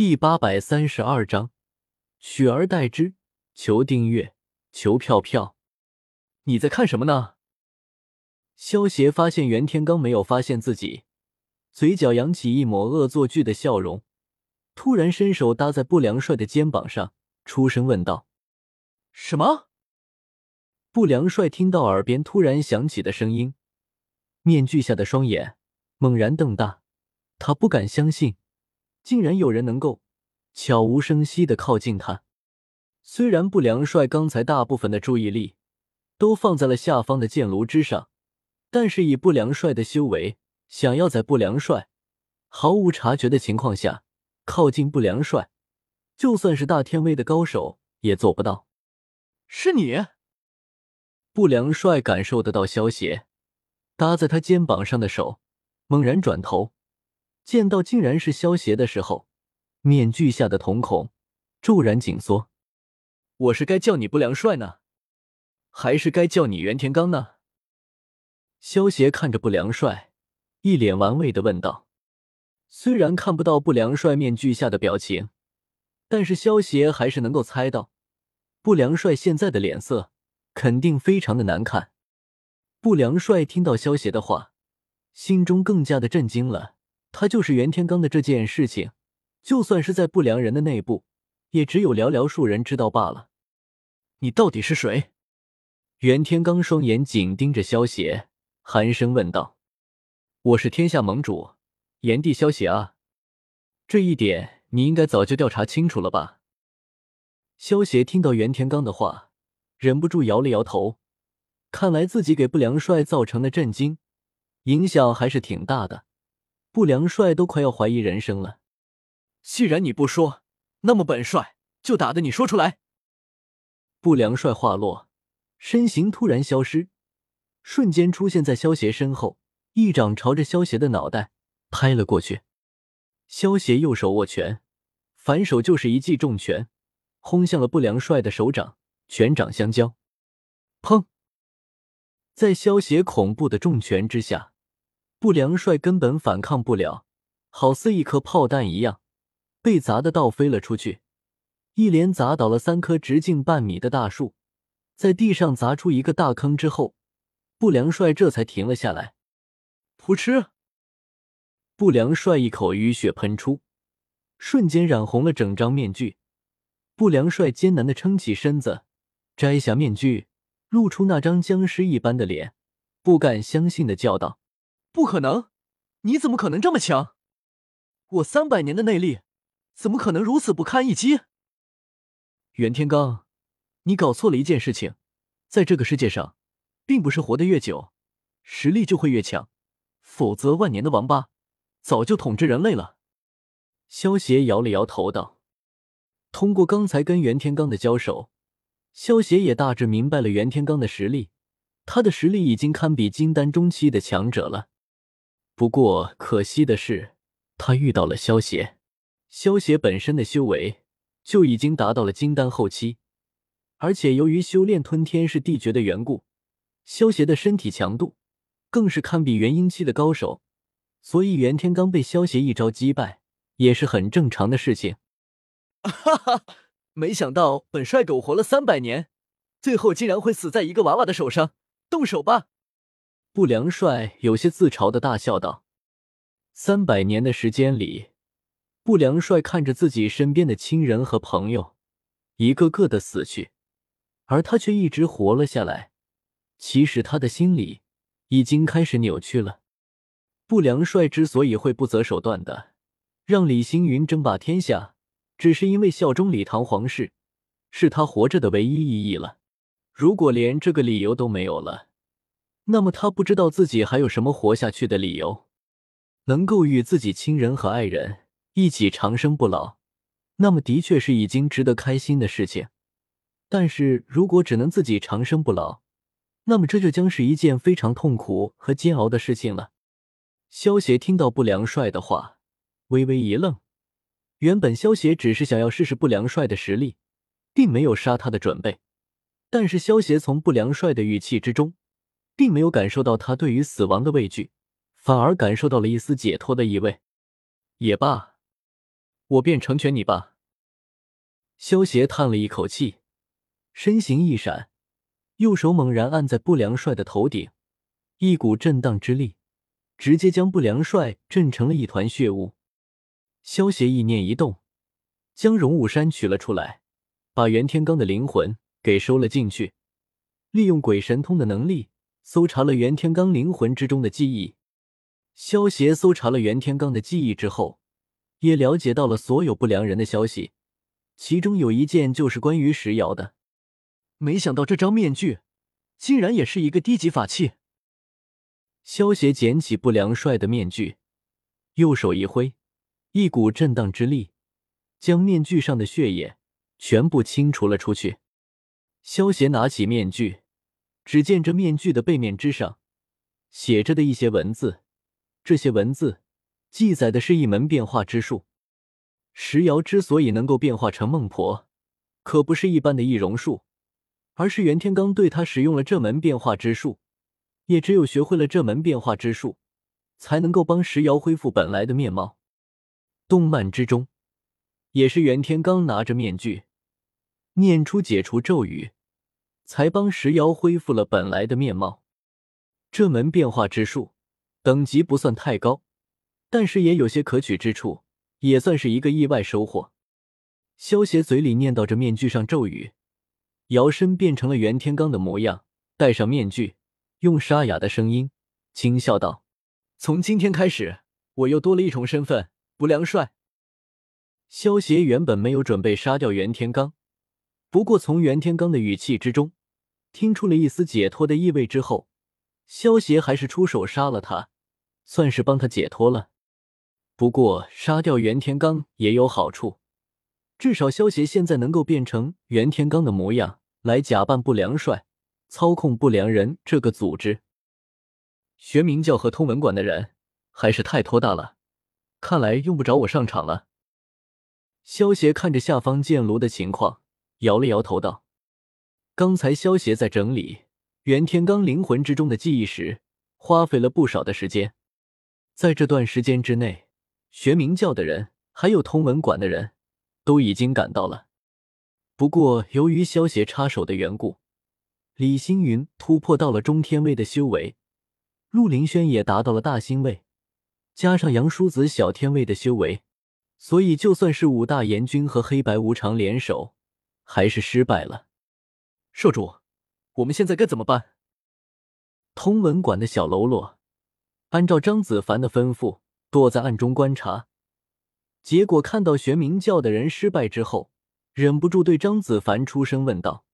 第八百三十二章，取而代之。求订阅，求票票。你在看什么呢？萧协发现袁天罡没有发现自己，嘴角扬起一抹恶作剧的笑容，突然伸手搭在不良帅的肩膀上，出声问道：“什么？”不良帅听到耳边突然响起的声音，面具下的双眼猛然瞪大，他不敢相信。竟然有人能够悄无声息的靠近他。虽然不良帅刚才大部分的注意力都放在了下方的剑炉之上，但是以不良帅的修为，想要在不良帅毫无察觉的情况下靠近不良帅，就算是大天威的高手也做不到。是你？不良帅感受得到萧邪搭在他肩膀上的手，猛然转头。见到竟然是萧邪的时候，面具下的瞳孔骤然紧缩。我是该叫你不良帅呢，还是该叫你袁天罡呢？萧邪看着不良帅，一脸玩味的问道。虽然看不到不良帅面具下的表情，但是萧邪还是能够猜到，不良帅现在的脸色肯定非常的难看。不良帅听到萧邪的话，心中更加的震惊了。他就是袁天罡的这件事情，就算是在不良人的内部，也只有寥寥数人知道罢了。你到底是谁？袁天罡双眼紧盯着萧邪，寒声问道：“我是天下盟主，炎帝萧邪啊！这一点你应该早就调查清楚了吧？”萧邪听到袁天罡的话，忍不住摇了摇头。看来自己给不良帅造成的震惊影响还是挺大的。不良帅都快要怀疑人生了。既然你不说，那么本帅就打得你说出来。不良帅话落，身形突然消失，瞬间出现在萧邪身后，一掌朝着萧邪的脑袋拍了过去。萧邪右手握拳，反手就是一记重拳，轰向了不良帅的手掌，拳掌相交，砰！在萧邪恐怖的重拳之下。不良帅根本反抗不了，好似一颗炮弹一样，被砸的倒飞了出去，一连砸倒了三棵直径半米的大树，在地上砸出一个大坑之后，不良帅这才停了下来。噗嗤！不良帅一口淤血喷出，瞬间染红了整张面具。不良帅艰难的撑起身子，摘下面具，露出那张僵尸一般的脸，不敢相信的叫道。不可能！你怎么可能这么强？我三百年的内力，怎么可能如此不堪一击？袁天罡，你搞错了一件事情，在这个世界上，并不是活得越久，实力就会越强，否则万年的王八早就统治人类了。萧协摇了摇头道：“通过刚才跟袁天罡的交手，萧协也大致明白了袁天罡的实力，他的实力已经堪比金丹中期的强者了。”不过可惜的是，他遇到了萧邪。萧邪本身的修为就已经达到了金丹后期，而且由于修炼吞天噬地诀的缘故，萧邪的身体强度更是堪比元婴期的高手。所以袁天罡被萧邪一招击败，也是很正常的事情。哈哈，没想到本帅苟活了三百年，最后竟然会死在一个娃娃的手上。动手吧！不良帅有些自嘲的大笑道：“三百年的时间里，不良帅看着自己身边的亲人和朋友一个个的死去，而他却一直活了下来。其实他的心里已经开始扭曲了。不良帅之所以会不择手段的让李星云争霸天下，只是因为效忠李唐皇室是他活着的唯一意义了。如果连这个理由都没有了。”那么他不知道自己还有什么活下去的理由，能够与自己亲人和爱人一起长生不老，那么的确是已经值得开心的事情。但是如果只能自己长生不老，那么这就将是一件非常痛苦和煎熬的事情了。萧协听到不良帅的话，微微一愣。原本萧协只是想要试试不良帅的实力，并没有杀他的准备。但是萧协从不良帅的语气之中。并没有感受到他对于死亡的畏惧，反而感受到了一丝解脱的意味。也罢，我便成全你吧。萧协叹了一口气，身形一闪，右手猛然按在不良帅的头顶，一股震荡之力直接将不良帅震成了一团血雾。萧协意念一动，将荣武山取了出来，把袁天罡的灵魂给收了进去，利用鬼神通的能力搜查了袁天罡灵魂之中的记忆。萧协搜查了袁天罡的记忆之后，也了解到了所有不良人的消息。其中有一件就是关于石瑶的，没想到这张面具竟然也是一个低级法器。萧协捡起不良帅的面具，右手一挥，一股震荡之力将面具上的血液全部清除了出去。萧协拿起面具，只见这面具的背面之上写着的一些文字，这些文字记载的是一门变化之术。石瑶之所以能够变化成孟婆，可不是一般的易容术，而是袁天罡对他使用了这门变化之术。也只有学会了这门变化之术，才能够帮石瑶恢复本来的面貌。动漫之中，也是袁天罡拿着面具，念出解除咒语，才帮石瑶恢复了本来的面貌。这门变化之术等级不算太高，但是也有些可取之处。也算是一个意外收获。萧协嘴里念叨着面具上咒语，摇身变成了袁天罡的模样，戴上面具，用沙哑的声音轻笑道：“从今天开始，我又多了一重身份——不良帅。”萧协原本没有准备杀掉袁天罡，不过从袁天罡的语气之中听出了一丝解脱的意味之后，萧协还是出手杀了他，算是帮他解脱了。不过，杀掉袁天罡也有好处，至少萧协现在能够变成袁天罡的模样，来假扮不良帅，操控不良人这个组织。玄冥教和通文馆的人还是太托大了，看来用不着我上场了。萧协看着下方剑炉的情况，摇了摇头道：“刚才萧协在整理袁天罡灵魂之中的记忆时，花费了不少的时间，在这段时间之内。”玄冥教的人，还有通文馆的人，都已经赶到了。不过，由于萧协插手的缘故，李星云突破到了中天位的修为，陆凌轩也达到了大星位，加上杨叔子小天位的修为，所以就算是五大阎君和黑白无常联手，还是失败了。少主，我们现在该怎么办？通文馆的小喽啰，按照张子凡的吩咐。躲在暗中观察，结果看到玄冥教的人失败之后，忍不住对张子凡出声问道。